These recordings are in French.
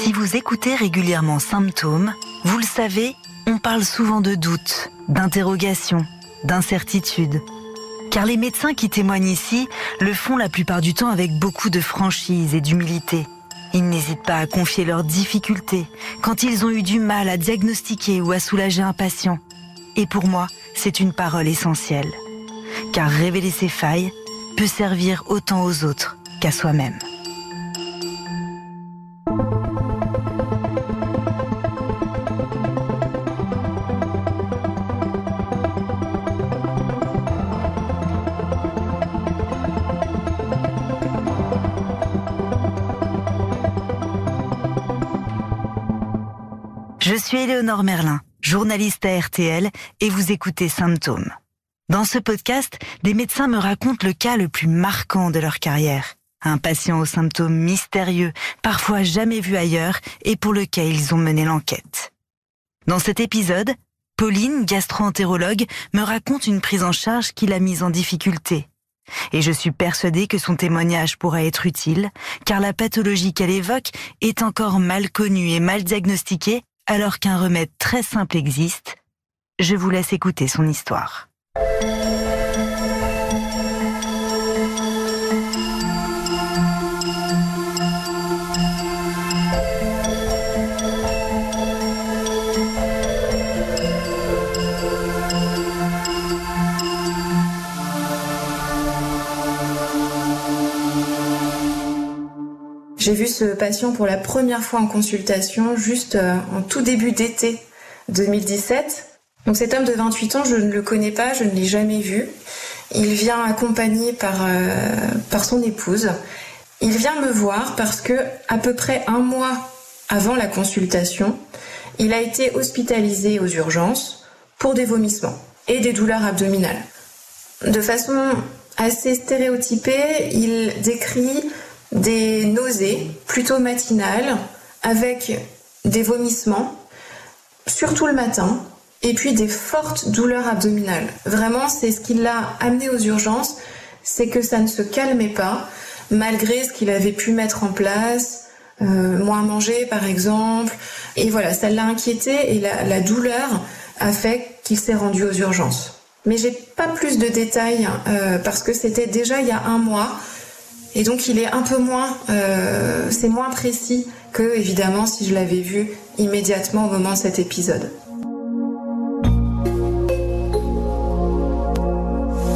Si vous écoutez régulièrement Symptômes, vous le savez, on parle souvent de doutes, d'interrogations, d'incertitudes. Car les médecins qui témoignent ici le font la plupart du temps avec beaucoup de franchise et d'humilité. Ils n'hésitent pas à confier leurs difficultés quand ils ont eu du mal à diagnostiquer ou à soulager un patient. Et pour moi, c'est une parole essentielle. Car révéler ses failles peut servir autant aux autres qu'à soi-même. Éléonore Merlin, journaliste à RTL, et vous écoutez Symptômes. Dans ce podcast, des médecins me racontent le cas le plus marquant de leur carrière. Un patient aux symptômes mystérieux, parfois jamais vu ailleurs, et pour lequel ils ont mené l'enquête. Dans cet épisode, Pauline, gastro-entérologue, me raconte une prise en charge qui l'a mise en difficulté. Et je suis persuadée que son témoignage pourra être utile, car la pathologie qu'elle évoque est encore mal connue et mal diagnostiquée alors qu'un remède très simple existe, je vous laisse écouter son histoire. J'ai vu ce patient pour la première fois en consultation juste euh, en tout début d'été 2017. Donc cet homme de 28 ans, je ne le connais pas, je ne l'ai jamais vu. Il vient accompagné par, euh, par son épouse. Il vient me voir parce que à peu près un mois avant la consultation, il a été hospitalisé aux urgences pour des vomissements et des douleurs abdominales. De façon assez stéréotypée, il décrit des nausées plutôt matinales avec des vomissements, surtout le matin, et puis des fortes douleurs abdominales. Vraiment, c'est ce qui l'a amené aux urgences, c'est que ça ne se calmait pas, malgré ce qu'il avait pu mettre en place, euh, moins manger par exemple. Et voilà, ça l'a inquiété et la, douleur a fait qu'il s'est rendu aux urgences. Mais j'ai pas plus de détails euh, parce que c'était déjà il y a un mois. Et donc il est un peu moins, euh, c'est moins précis que évidemment si je l'avais vu immédiatement au moment de cet épisode.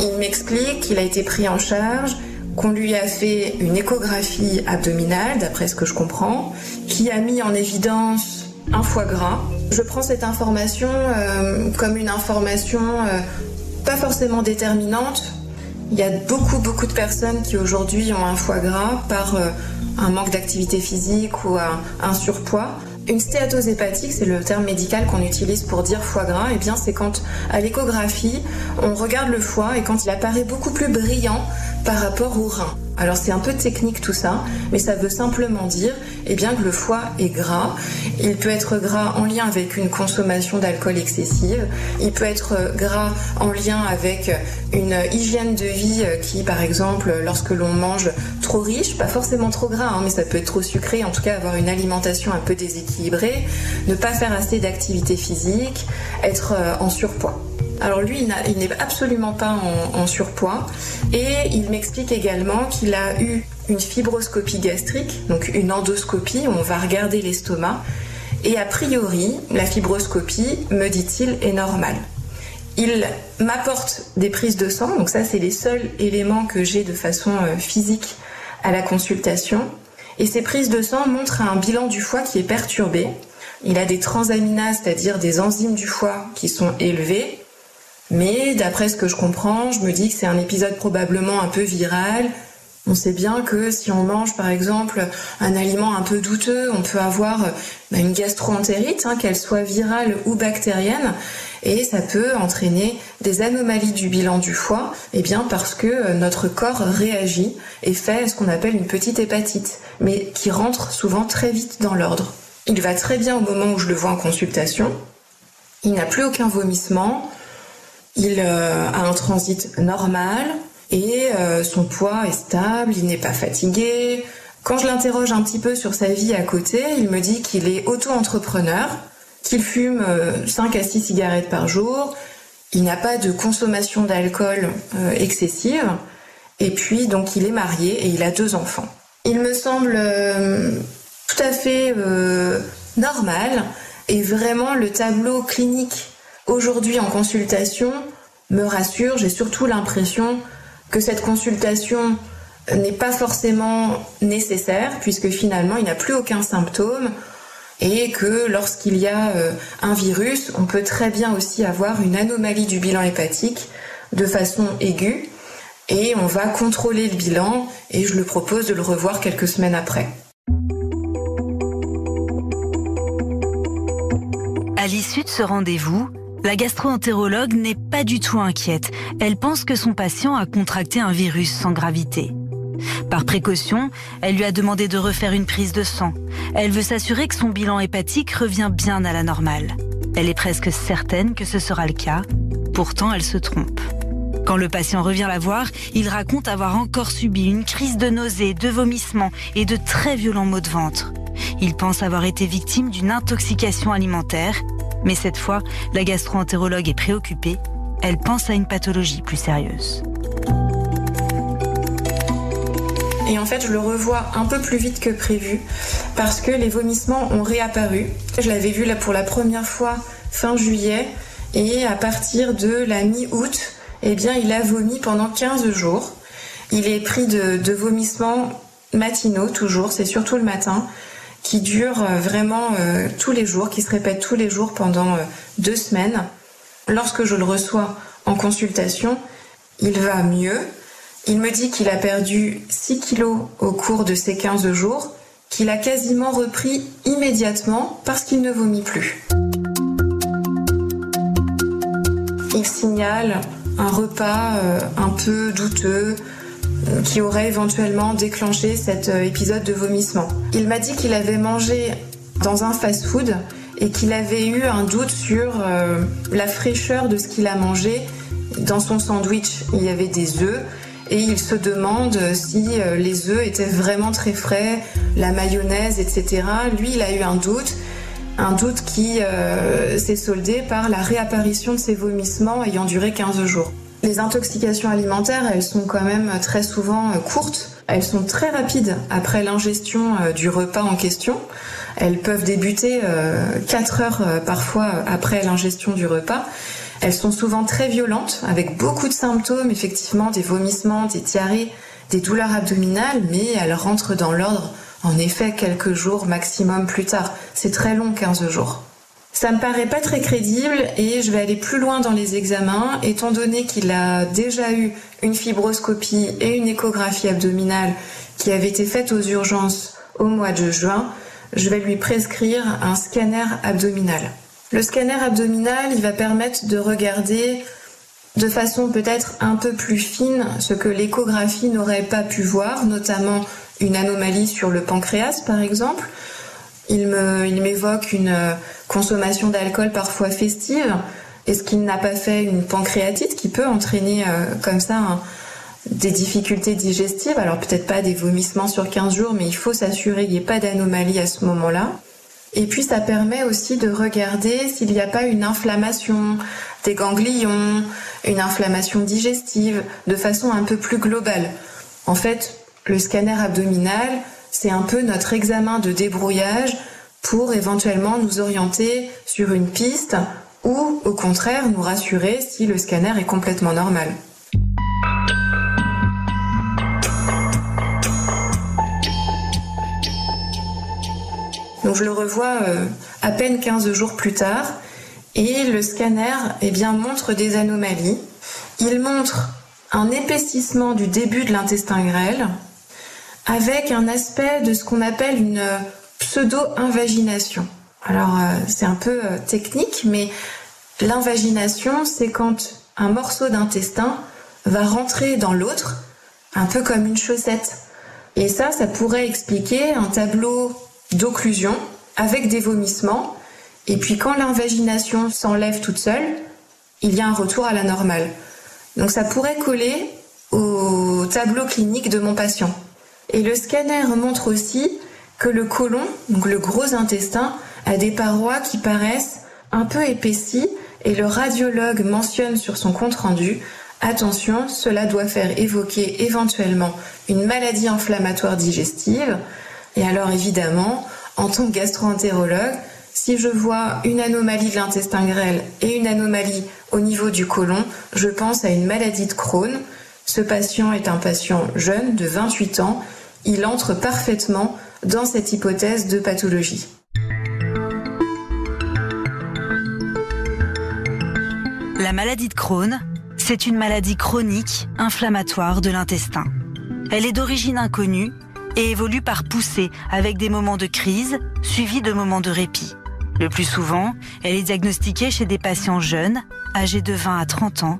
Il m'explique qu'il a été pris en charge, qu'on lui a fait une échographie abdominale, d'après ce que je comprends, qui a mis en évidence un foie gras. Je prends cette information euh, comme une information euh, pas forcément déterminante, il y a beaucoup, beaucoup de personnes qui aujourd'hui ont un foie gras par euh, un manque d'activité physique ou un, surpoids. Une stéatose hépatique, c'est le terme médical qu'on utilise pour dire foie gras. Et eh bien, c'est quand à l'échographie, on regarde le foie et quand il apparaît beaucoup plus brillant par rapport au rein. Alors c'est un peu technique tout ça, mais ça veut simplement dire eh bien, que le foie est gras. Il peut être gras en lien avec une consommation d'alcool excessive. Il peut être gras en lien avec une hygiène de vie qui, par exemple, lorsque l'on mange trop riche, pas forcément trop gras, hein, mais ça peut être trop sucré, en tout cas avoir une alimentation un peu déséquilibrée, ne pas faire assez d'activité physique, être euh, en surpoids. Alors lui, il n'est absolument pas en, surpoids et il m'explique également qu'il a eu une fibroscopie gastrique, donc une endoscopie, où on va regarder l'estomac. Et a priori, la fibroscopie, me dit-il, est normale. Il m'apporte des prises de sang, donc ça c'est les seuls éléments que j'ai de façon euh, physique à la consultation. Et ces prises de sang montrent un bilan du foie qui est perturbé. Il a des transaminases, c'est-à-dire des enzymes du foie qui sont élevées. Mais d'après ce que je comprends, je me dis que c'est un épisode probablement un peu viral. On sait bien que si on mange par exemple un aliment un peu douteux, on peut avoir bah, une gastroentérite, hein, qu'elle soit virale ou bactérienne, et ça peut entraîner des anomalies du bilan du foie, et eh bien parce que euh, notre corps réagit et fait ce qu'on appelle une petite hépatite, mais qui rentre souvent très vite dans l'ordre. Il va très bien au moment où je le vois en consultation. Il n'a plus aucun vomissement, il euh, a un transit normal et euh, son poids est stable, il n'est pas fatigué. Quand je l'interroge un petit peu sur sa vie à côté, il me dit qu'il est auto-entrepreneur, qu'il fume 5 euh, à 6 cigarettes par jour, il n'a pas de consommation d'alcool excessive, et puis donc il est marié et il a deux enfants. Il me semble tout à fait normal et vraiment le tableau clinique aujourd'hui en consultation me rassure. J'ai surtout l'impression que cette consultation n'est pas forcément nécessaire puisque finalement il n'a plus aucun symptôme et que lorsqu'il y a euh, un virus, on peut très bien aussi avoir une anomalie du bilan hépatique de façon aiguë et on va contrôler le bilan et je le propose de le revoir quelques semaines après. À l'issue de ce rendez-vous, la gastro-entérologue n'est pas du tout inquiète. Elle pense que son patient a contracté un virus sans gravité. Par précaution, elle lui a demandé de refaire une prise de sang. Elle veut s'assurer que son bilan hépatique revient bien à la normale. Elle est presque certaine que ce sera le cas. Pourtant, elle se trompe. Quand le patient revient la voir, il raconte avoir encore subi une crise de nausées, de vomissements et de très violents maux de ventre. Il pense avoir été victime d'une intoxication alimentaire mais cette fois, la gastro-entérologue est préoccupée. Elle pense à une pathologie plus sérieuse. Et en fait, je le revois un peu plus vite que prévu parce que les vomissements ont réapparu. Je l'avais vu là pour la première fois fin juillet et à partir de la mi-août, eh bien, il a vomi pendant 15 jours. Il est pris de, de vomissements matinaux toujours, c'est surtout le matin qui dure euh, vraiment euh, tous les jours, qui se répète tous les jours pendant euh, deux semaines. Lorsque je le reçois en consultation, il va mieux. Il me dit qu'il a perdu 6 kilos au cours de ces 15 jours, qu'il a quasiment repris immédiatement parce qu'il ne vomit plus. Il signale un repas un peu douteux, qui aurait éventuellement déclenché cet euh, épisode de vomissement. Il m'a dit qu'il avait mangé dans un fast-food et qu'il avait eu un doute sur euh, la fraîcheur de ce qu'il a mangé. Dans son sandwich, il y avait des œufs et il se demande si euh, les œufs étaient vraiment très frais, la mayonnaise, etc. Lui, il a eu un doute, un doute qui s'est soldé par la réapparition de ses vomissements ayant duré 15 jours. Les intoxications alimentaires, elles sont quand même très souvent euh, courtes. Elles sont très rapides après l'ingestion euh, du repas en question. Elles peuvent débuter 4 euh, heures parfois après l'ingestion du repas. Elles sont souvent très violentes, avec beaucoup de symptômes, effectivement, des vomissements, des diarrhées, des douleurs abdominales, mais elles rentrent dans l'ordre, en effet, quelques jours maximum plus tard. C'est très long, 15 jours. Ça me paraît pas très crédible et je vais aller plus loin dans les examens, étant donné qu'il a déjà eu une fibroscopie et une échographie abdominale qui avait été faite aux urgences au mois de juin. Je vais lui prescrire un scanner abdominal. Le scanner abdominal, il va permettre de regarder de façon peut-être un peu plus fine ce que l'échographie n'aurait pas pu voir, notamment une anomalie sur le pancréas par exemple. Il m'évoque une consommation d'alcool parfois festive, est-ce qu'il n'a pas fait une pancréatite qui peut entraîner euh, comme ça des difficultés digestives? Alors peut-être pas des vomissements sur 15 jours, mais il faut s'assurer qu'il n'y ait pas d'anomalie à ce moment-là. Et puis ça permet aussi de regarder s'il n'y a pas une inflammation des ganglions, une inflammation digestive, de façon un peu plus globale. En fait, le scanner abdominal, c'est un peu notre examen de débrouillage pour éventuellement nous orienter sur une piste ou au contraire nous rassurer si le scanner est complètement normal. Donc je le revois euh, à peine 15 jours plus tard et le scanner eh bien, montre des anomalies. Il montre un épaississement du début de l'intestin grêle avec un aspect de ce qu'on appelle une pseudo-invagination. Alors euh, c'est un peu euh, technique, mais l'invagination, c'est quand un morceau d'intestin va rentrer dans l'autre, un peu comme une chaussette. Et ça, ça pourrait expliquer un tableau d'occlusion avec des vomissements. Et puis quand l'invagination s'enlève toute seule, il y a un retour à la normale. Donc ça pourrait coller au tableau clinique de mon patient. Et le scanner montre aussi que le côlon, donc le gros intestin, a des parois qui paraissent un peu épaissies et le radiologue mentionne sur son compte-rendu Attention, cela doit faire évoquer éventuellement une maladie inflammatoire digestive. Et alors évidemment, en tant que gastro-entérologue, si je vois une anomalie de l'intestin grêle et une anomalie au niveau du côlon, je pense à une maladie de Crohn. Ce patient est un patient jeune de 28 ans. Il entre parfaitement dans cette hypothèse de pathologie. La maladie de Crohn, c'est une maladie chronique inflammatoire de l'intestin. Elle est d'origine inconnue et évolue par poussée avec des moments de crise suivis de moments de répit. Le plus souvent, elle est diagnostiquée chez des patients jeunes, âgés de 20 à 30 ans,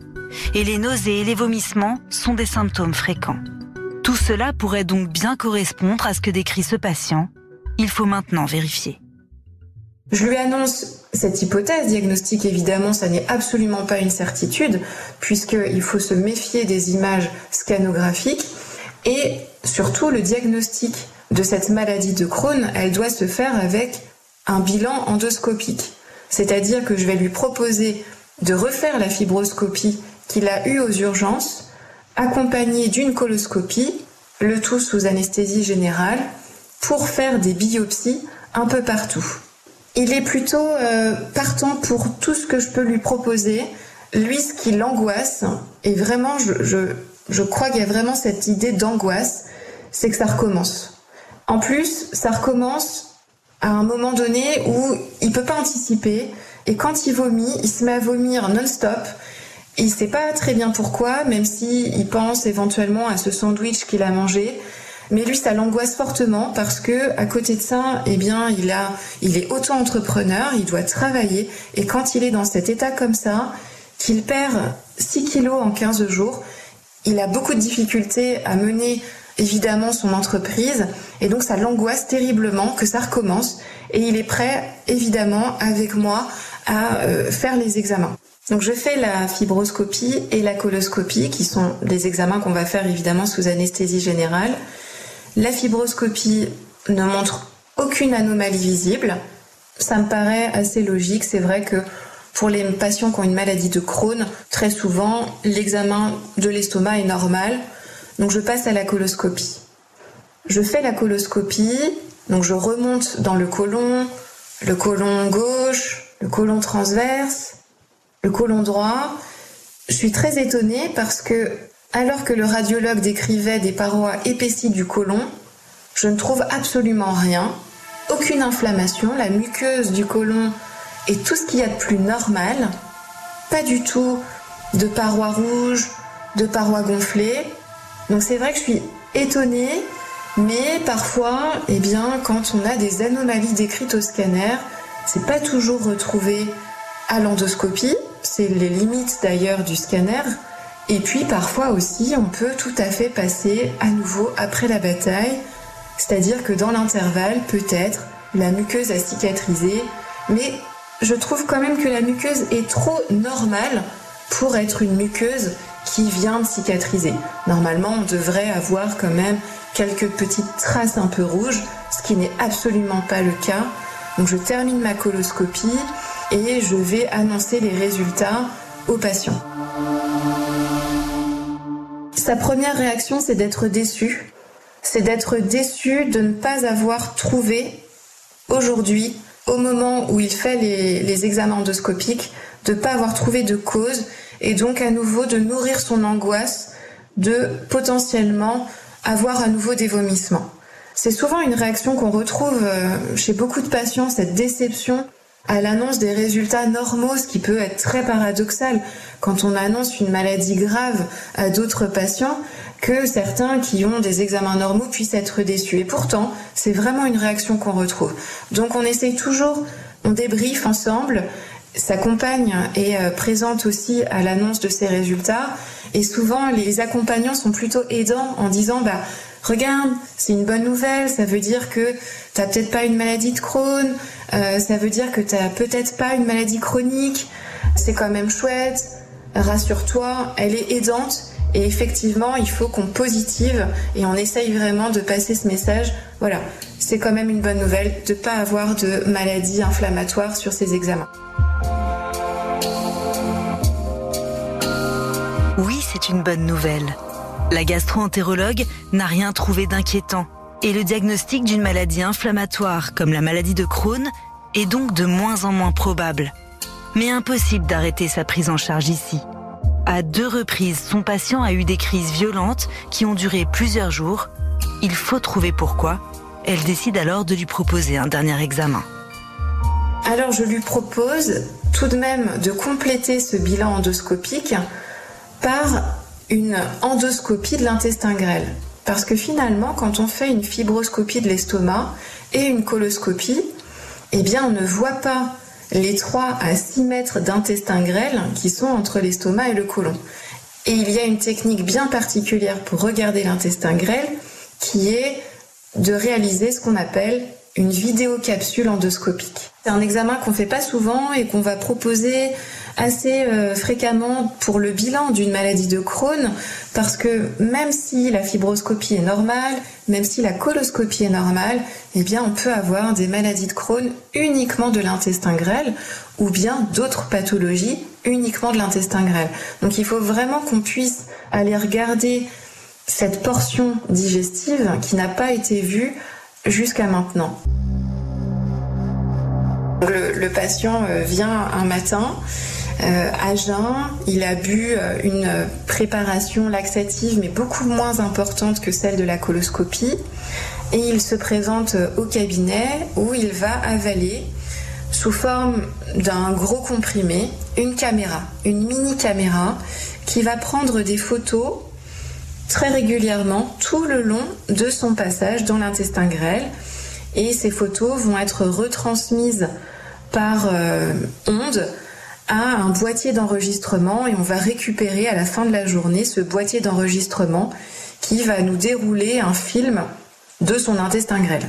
et les nausées et les vomissements sont des symptômes fréquents. Tout cela pourrait donc bien correspondre à ce que décrit ce patient. Il faut maintenant vérifier. Je lui annonce cette hypothèse diagnostique, évidemment, ça n'est absolument pas une certitude, puisqu'il faut se méfier des images scanographiques. Et surtout, le diagnostic de cette maladie de Crohn, elle doit se faire avec un bilan endoscopique. C'est-à-dire que je vais lui proposer de refaire la fibroscopie qu'il a eue aux urgences, accompagnée d'une coloscopie, le tout sous anesthésie générale, pour faire des biopsies un peu partout. Il est plutôt euh, partant pour tout ce que je peux lui proposer. Lui, ce qui l'angoisse, et vraiment, je, je, crois qu'il y a vraiment cette idée d'angoisse, c'est que ça recommence. En plus, ça recommence à un moment donné où il peut pas anticiper, et quand il vomit, il se met à vomir non-stop. Il sait pas très bien pourquoi, même si il pense éventuellement à ce sandwich qu'il a mangé. Mais lui, ça l'angoisse fortement parce que à côté de ça, eh bien, il a, il est auto-entrepreneur, il doit travailler. Et quand il est dans cet état comme ça, qu'il perd 6 kilos en 15 jours, il a beaucoup de difficultés à mener évidemment son entreprise et donc ça l'angoisse terriblement que ça recommence et il est prêt évidemment avec moi à euh, faire les examens. Donc je fais la fibroscopie et la coloscopie qui sont des examens qu'on va faire évidemment sous anesthésie générale. La fibroscopie ne montre aucune anomalie visible. Ça me paraît assez logique. C'est vrai que pour les patients qui ont une maladie de Crohn, très souvent, l'examen de l'estomac est normal. Donc je passe à la coloscopie. Je fais la coloscopie, donc je remonte dans le côlon, le côlon gauche, le côlon transverse, le côlon droit. Je suis très étonnée parce que alors que le radiologue décrivait des parois épaissies du côlon, je ne trouve absolument rien, aucune inflammation, la muqueuse du côlon est tout ce qu'il y a de plus normal, pas du tout de parois rouges, de parois gonflées. Donc c'est vrai que je suis étonnée, mais parfois, eh bien, quand on a des anomalies décrites au scanner, c'est pas toujours retrouvé à l'endoscopie, c'est les limites d'ailleurs du scanner, et puis parfois aussi, on peut tout à fait passer à nouveau après la bataille, c'est-à-dire que dans l'intervalle, peut-être, la muqueuse a cicatrisé, mais je trouve quand même que la muqueuse est trop normale pour être une muqueuse qui vient de cicatriser. Normalement, on devrait avoir quand même quelques petites traces un peu rouges, ce qui n'est absolument pas le cas. Donc je termine ma coloscopie et je vais annoncer les résultats aux patients. Sa première réaction, c'est d'être déçu. C'est d'être déçu de ne pas avoir trouvé aujourd'hui, au moment où il fait les, examens endoscopiques, de ne pas avoir trouvé de cause et donc à nouveau de nourrir son angoisse de potentiellement avoir à nouveau des vomissements. C'est souvent une réaction qu'on retrouve euh, chez beaucoup de patients, cette déception à l'annonce des résultats normaux, ce qui peut être très paradoxal quand on annonce une maladie grave à d'autres patients, que certains qui ont des examens normaux puissent être déçus. Et pourtant, c'est vraiment une réaction qu'on retrouve. Donc on essaye toujours, on débriefe ensemble. Sa compagne est euh, présente aussi à l'annonce de ces résultats. Et souvent, les accompagnants sont plutôt aidants en disant, bah, regarde, c'est une bonne nouvelle, ça veut dire que t'as peut-être pas une maladie de Crohn, euh, ça veut dire que t'as peut-être pas une maladie chronique, c'est quand même chouette, rassure-toi, elle est aidante Et effectivement, il faut qu'on positive et on essaye vraiment de passer ce message. Voilà, c'est quand même une bonne nouvelle de ne pas avoir de maladie inflammatoire sur ces examens. Oui, c'est une bonne nouvelle. La gastro-entérologue n'a rien trouvé d'inquiétant et le diagnostic d'une maladie inflammatoire comme la maladie de Crohn est donc de moins en moins probable. Mais impossible d'arrêter sa prise en charge ici. À deux reprises, son patient a eu des crises violentes qui ont duré plusieurs jours. Il faut trouver pourquoi. Elle décide alors de lui proposer un dernier examen. Alors je lui propose tout de même de compléter ce bilan endoscopique par une endoscopie de l'intestin grêle. Parce que finalement, quand on fait une fibroscopie de l'estomac et une coloscopie, eh bien, on ne voit pas les 3 à 6 mètres d'intestin grêle qui sont entre l'estomac et le côlon. Et il y a une technique bien particulière pour regarder l'intestin grêle qui est de réaliser ce qu'on appelle une vidéocapsule endoscopique. C'est un examen qu'on fait pas souvent et qu'on va proposer assez euh, fréquemment pour le bilan d'une maladie de Crohn parce que même si la fibroscopie est normale, même si la coloscopie est normale, eh bien on peut avoir des maladies de Crohn uniquement de l'intestin grêle ou bien d'autres pathologies uniquement de l'intestin grêle. Donc il faut vraiment qu'on puisse aller regarder cette portion digestive qui n'a pas été vue jusqu'à maintenant. Le, patient euh, vient un matin à jeun, il a bu euh, une préparation laxative mais beaucoup moins importante que celle de la coloscopie. Et il se présente au cabinet où il va avaler sous forme d'un gros comprimé une caméra, une mini caméra qui va prendre des photos très régulièrement tout le long de son passage dans l'intestin grêle. Et ces photos vont être retransmises par euh, onde à un boîtier d'enregistrement et on va récupérer à la fin de la journée ce boîtier d'enregistrement qui va nous dérouler un film de son intestin grêle.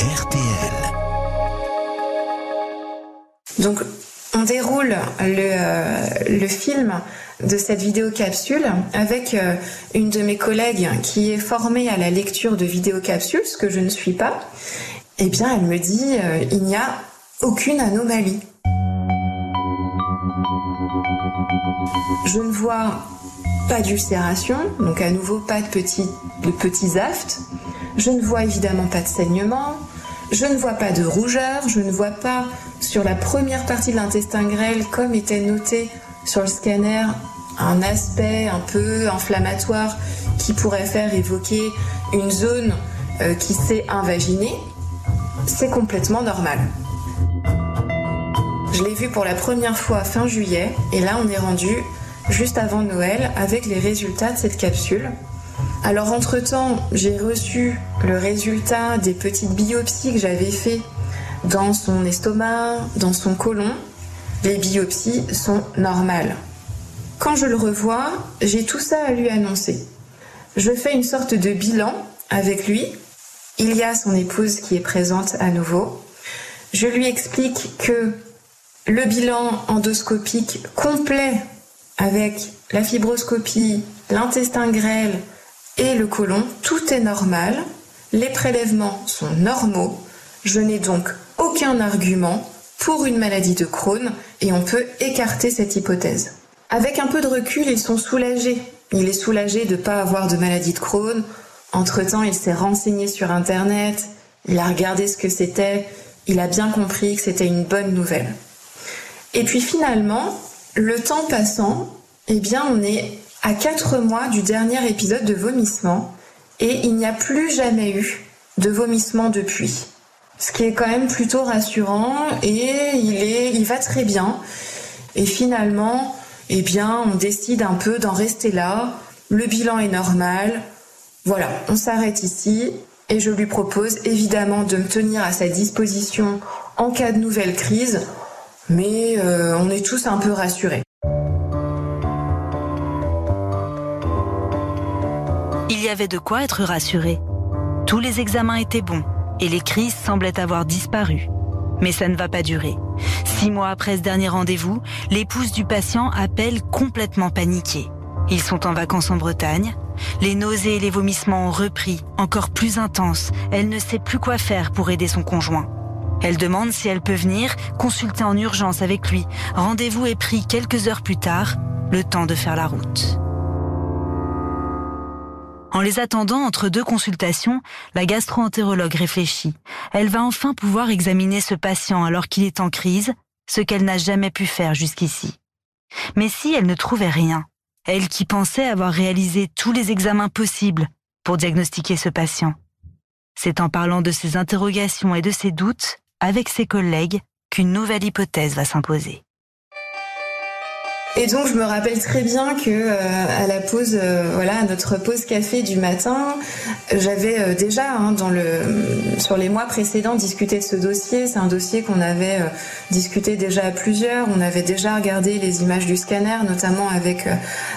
RTL. Donc on déroule le, euh, le film de cette vidéocapsule avec euh, une de mes collègues qui est formée à la lecture de vidéocapsules, ce que je ne suis pas. Eh bien, elle me dit, euh, il n'y a aucune anomalie. Je ne vois pas d'ulcération, donc à nouveau pas de petits, de petits aftes. Je ne vois évidemment pas de saignement. Je ne vois pas de rougeur. Je ne vois pas sur la première partie de l'intestin grêle, comme était noté sur le scanner, un aspect un peu inflammatoire qui pourrait faire évoquer une zone euh, qui s'est invaginée. C'est complètement normal. Je l'ai vu pour la première fois fin juillet et là on est rendu juste avant Noël avec les résultats de cette capsule. Alors entre-temps, j'ai reçu le résultat des petites biopsies que j'avais fait dans son estomac, dans son côlon. Les biopsies sont normales. Quand je le revois, j'ai tout ça à lui annoncer. Je fais une sorte de bilan avec lui. Il y a son épouse qui est présente à nouveau. Je lui explique que le bilan endoscopique complet avec la fibroscopie, l'intestin grêle et le côlon, tout est normal. Les prélèvements sont normaux. Je n'ai donc aucun argument pour une maladie de Crohn et on peut écarter cette hypothèse. Avec un peu de recul, ils sont soulagés. Il est soulagé de ne pas avoir de maladie de Crohn. Entre-temps, il s'est renseigné sur Internet, il a regardé ce que c'était, il a bien compris que c'était une bonne nouvelle. Et puis finalement, le temps passant, eh bien, on est à 4 mois du dernier épisode de vomissement et il n'y a plus jamais eu de vomissement depuis. Ce qui est quand même plutôt rassurant et il est, il va très bien. Et finalement, eh bien, on décide un peu d'en rester là. Le bilan est normal. Voilà, on s'arrête ici et je lui propose évidemment de me tenir à sa disposition en cas de nouvelle crise mais euh, on est tous un peu rassurés. Il y avait de quoi être rassuré. Tous les examens étaient bons et les crises semblaient avoir disparu. Mais ça ne va pas durer. Six mois après ce dernier rendez-vous, l'épouse du patient appelle complètement paniquée. Ils sont en vacances en Bretagne. Les nausées et les vomissements ont repris, encore plus intenses. Elle ne sait plus quoi faire pour aider son conjoint. Elle demande si elle peut venir consulter en urgence avec lui. Rendez-vous est pris quelques heures plus tard, le temps de faire la route. En les attendant entre deux consultations, la gastro-entérologue réfléchit. Elle va enfin pouvoir examiner ce patient alors qu'il est en crise, ce qu'elle n'a jamais pu faire jusqu'ici. Mais si elle ne trouvait rien, elle qui pensait avoir réalisé tous les examens possibles pour diagnostiquer ce patient. C'est en parlant de ses interrogations et de ses doutes avec ses collègues qu'une nouvelle hypothèse va s'imposer. Et donc je me rappelle très bien que euh, à la pause, euh, voilà, à notre pause café du matin, j'avais euh, déjà hein, sur les mois précédents discuté de ce dossier. C'est un dossier qu'on avait discuté déjà à plusieurs. On avait déjà regardé les images du scanner, notamment avec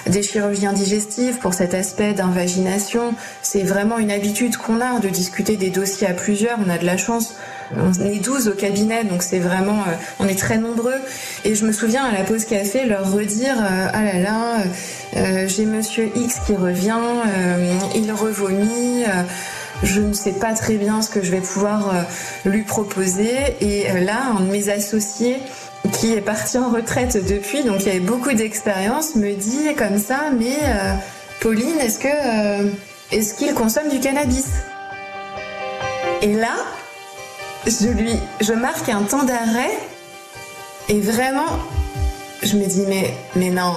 des chirurgiens digestifs pour cet aspect d'invagination. C'est vraiment une habitude qu'on a de discuter des dossiers à plusieurs. On a de la chance on est 12 au cabinet, donc c'est vraiment, euh, on est très nombreux. Et je me souviens à la pause café leur redire, euh, ah là là, euh, j'ai Monsieur X qui revient, il revomit. je ne sais pas très bien ce que je vais pouvoir lui proposer. Et là, un de mes associés qui est parti en retraite depuis, donc il avait beaucoup d'expérience, me dit comme ça, mais Pauline, est-ce est-ce qu'il consomme du cannabis? Et là, je lui, je marque un temps d'arrêt et vraiment, je me dis mais, non,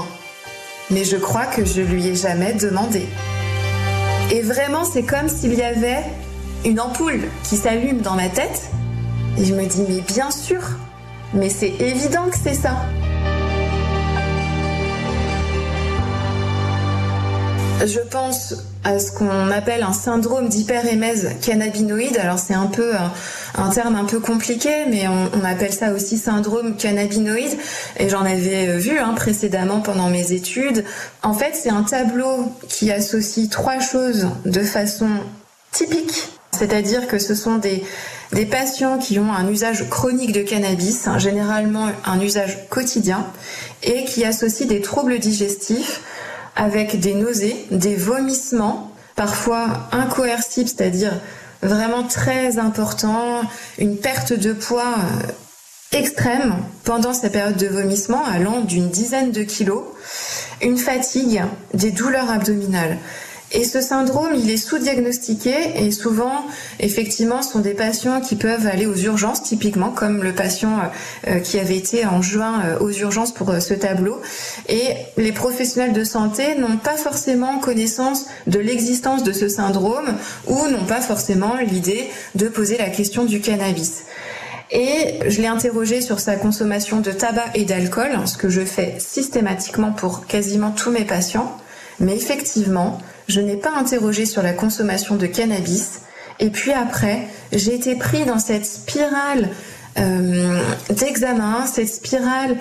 mais je crois que je lui ai jamais demandé. Et vraiment, c'est comme s'il y avait une ampoule qui s'allume dans ma tête et je me dis mais bien sûr, mais c'est évident que c'est ça. Je pense à ce qu'on appelle un syndrome d'hyperémèse cannabinoïde. Alors c'est un peu un, terme un peu compliqué, mais on, appelle ça aussi syndrome cannabinoïde. Et j'en avais vu hein, précédemment pendant mes études. En fait, c'est un tableau qui associe trois choses de façon typique. C'est-à-dire que ce sont des, des patients qui ont un usage chronique de cannabis, hein, généralement un usage quotidien, et qui associent des troubles digestifs avec des nausées, des vomissements, parfois incoercibles, c'est-à-dire vraiment très importants, une perte de poids euh, extrême pendant ces périodes de vomissement allant d'une dizaine de kilos, une fatigue, des douleurs abdominales. Et ce syndrome, il est sous-diagnostiqué et souvent, effectivement, ce sont des patients qui peuvent aller aux urgences, typiquement comme le patient euh, euh, qui avait été en juin euh, aux urgences pour ce tableau. Et les professionnels de santé n'ont pas forcément connaissance de l'existence de ce syndrome ou n'ont pas forcément l'idée de poser la question du cannabis. Et je l'ai interrogé sur sa consommation de tabac et d'alcool, ce que je fais systématiquement pour quasiment tous mes patients. Mais effectivement, je n'ai pas interrogé sur la consommation de cannabis. Et puis après, j'ai été pris dans cette spirale euh, d'examen, cette spirale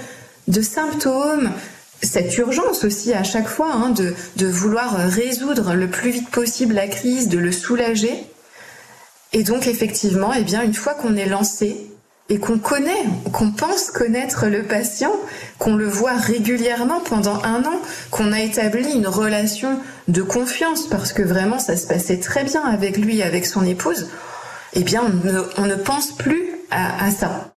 de symptômes, cette urgence aussi à chaque fois hein, de, vouloir résoudre le plus vite possible la crise, de le soulager. Et donc effectivement, eh bien, une fois qu'on est lancé, et qu'on connaît, qu'on pense connaître le patient, qu'on le voit régulièrement pendant un an, qu'on a établi une relation de confiance parce que vraiment ça se passait très bien avec lui, avec son épouse, eh bien on ne, pense plus à, à ça.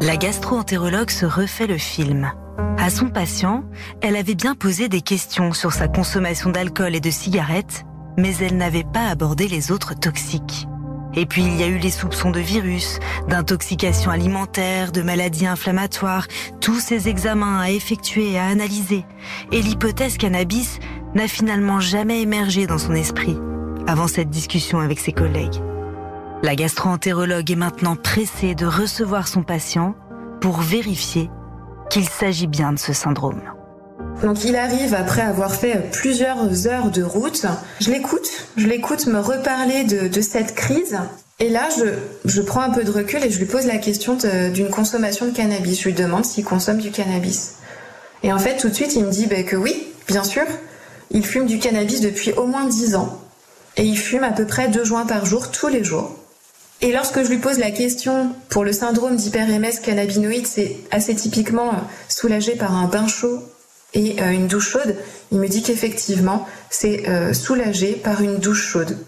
La gastro-entérologue se refait le film. À son patient, elle avait bien posé des questions sur sa consommation d'alcool et de cigarettes mais elle n'avait pas abordé les autres toxiques. Et puis il y a eu les soupçons de virus, d'intoxication alimentaire, de maladies inflammatoires, tous ces examens à effectuer et à analyser. Et l'hypothèse cannabis n'a finalement jamais émergé dans son esprit avant cette discussion avec ses collègues. La gastro-entérologue est maintenant pressée de recevoir son patient pour vérifier qu'il s'agit bien de ce syndrome. Donc il arrive après avoir fait plusieurs heures de route. Je l'écoute, je l'écoute me reparler de, cette crise. Et là, je, prends un peu de recul et je lui pose la question d'une consommation de cannabis. Je lui demande s'il consomme du cannabis. Et en fait, tout de suite, il me dit ben, que oui, bien sûr. Il fume du cannabis depuis au moins 10 ans. et il fume à peu près deux joints par jour tous les jours. Et lorsque je lui pose la question pour le syndrome d'hyper-MS cannabinoïde, c'est assez typiquement euh, soulagé par un bain chaud et euh, une douche chaude, il me dit qu'effectivement, c'est euh, soulagé par une douche chaude.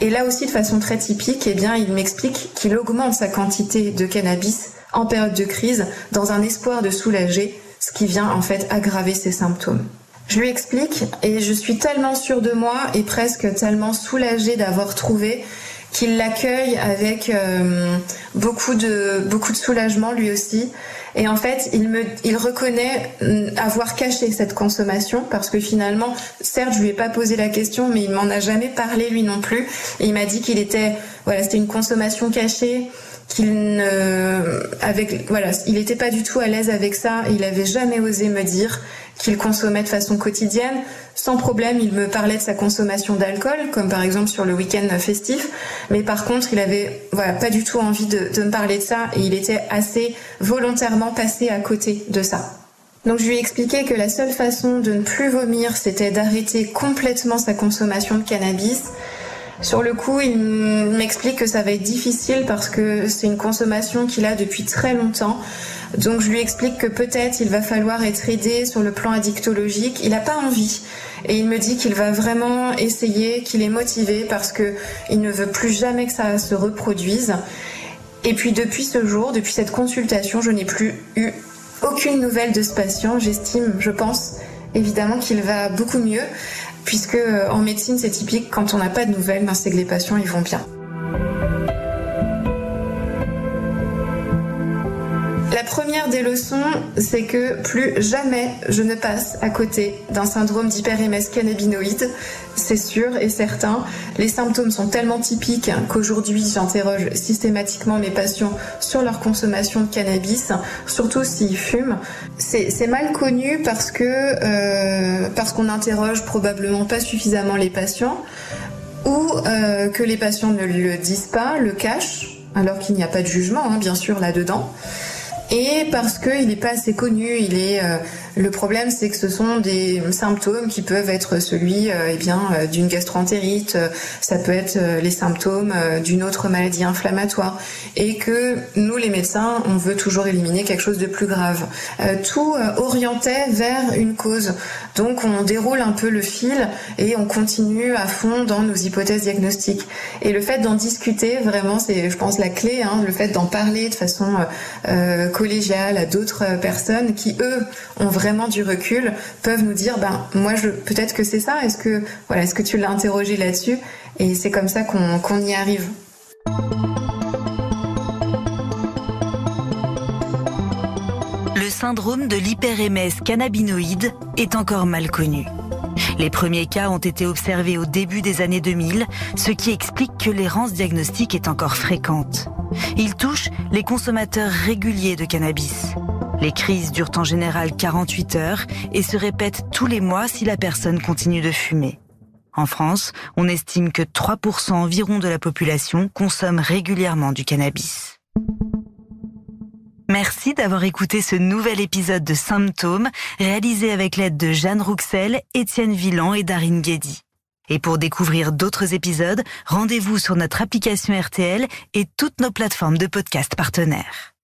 Et là aussi, de façon très typique, eh bien, il m'explique qu'il augmente sa quantité de cannabis en période de crise dans un espoir de soulager, ce qui vient en fait aggraver ses symptômes. Je lui explique et je suis tellement sûre de moi et presque tellement soulagée d'avoir trouvé qu'il l'accueille avec euh, beaucoup de beaucoup de soulagement lui aussi. Et en fait, il me il reconnaît mm, avoir caché cette consommation parce que finalement, certes, je lui ai pas posé la question, mais il m'en a jamais parlé lui non plus. Et il m'a dit qu'il était voilà, c'était une consommation cachée qu'il ne avec voilà il n'était pas du tout à l'aise avec ça il avait jamais osé me dire qu'il consommait de façon quotidienne. Sans problème il me parlait de sa consommation d'alcool comme par exemple sur le week-end festif. Mais par contre il avait pas du tout envie de, de me parler de ça et il était assez volontairement passé à côté de ça. Donc je lui ai expliqué que la seule façon de ne plus vomir c'était d'arrêter complètement sa consommation de cannabis. Sur le coup, il m'explique que ça va être difficile parce que c'est une consommation qu'il a depuis très longtemps. Donc je lui explique que peut-être il va falloir être aidé sur le plan addictologique. Il n'a pas envie. Et il me dit qu'il va vraiment essayer, qu'il est motivé parce que il ne veut plus jamais que ça se reproduise. Et puis depuis ce jour, depuis cette consultation, je n'ai plus eu aucune nouvelle de ce patient. J'estime, je pense, évidemment qu'il va beaucoup mieux puisque euh, en médecine c'est typique, quand on n'a pas de nouvelles, ben, c'est que les patients ils vont bien. Première des leçons, c'est que plus jamais je ne passe à côté d'un syndrome d'hyperémèse cannabinoïde. C'est sûr et certain. Les symptômes sont tellement typiques qu'aujourd'hui j'interroge systématiquement mes patients sur leur consommation de cannabis, surtout s'ils fument. C'est mal connu parce que euh, parce qu'on interroge probablement pas suffisamment les patients ou euh, que les patients ne le disent pas, le cachent, alors qu'il n'y a pas de jugement, hein, bien sûr, là-dedans et parce qu'il n'est pas assez connu. Il est euh, le problème, c'est que ce sont des symptômes qui peuvent être celui, euh, eh bien, euh, d'une gastroentérite. ça peut être les symptômes d'une autre maladie inflammatoire, et que nous, les médecins, on veut toujours éliminer quelque chose de plus grave. tout orientait vers une cause. Donc, on déroule un peu le fil et on continue à fond dans nos hypothèses diagnostiques. Et le fait d'en discuter, vraiment, c'est, je pense, la clé. Hein, le fait d'en parler de façon collégiale à d'autres personnes qui, eux, ont vraiment du recul, peuvent nous dire, ben, moi, je, peut-être que c'est ça. Est-ce que, voilà, est-ce que tu l'as interrogé là-dessus? Et c'est comme ça qu'on y arrive. Le syndrome de l'hyperémèse cannabinoïde est encore mal connu. Les premiers cas ont été observés au début des années 2000, ce qui explique que l'errance diagnostique est encore fréquente. Il touche les consommateurs réguliers de cannabis. Les crises durent en général 48 heures et se répètent tous les mois si la personne continue de fumer. En France, on estime que 3% environ de la population consomme régulièrement du cannabis. Merci d'avoir écouté ce nouvel épisode de Symptômes, réalisé avec l'aide de Jeanne Rouxel, Étienne Villan et Darine Guédy. Et pour découvrir d'autres épisodes, rendez-vous sur notre application RTL et toutes nos plateformes de podcast partenaires.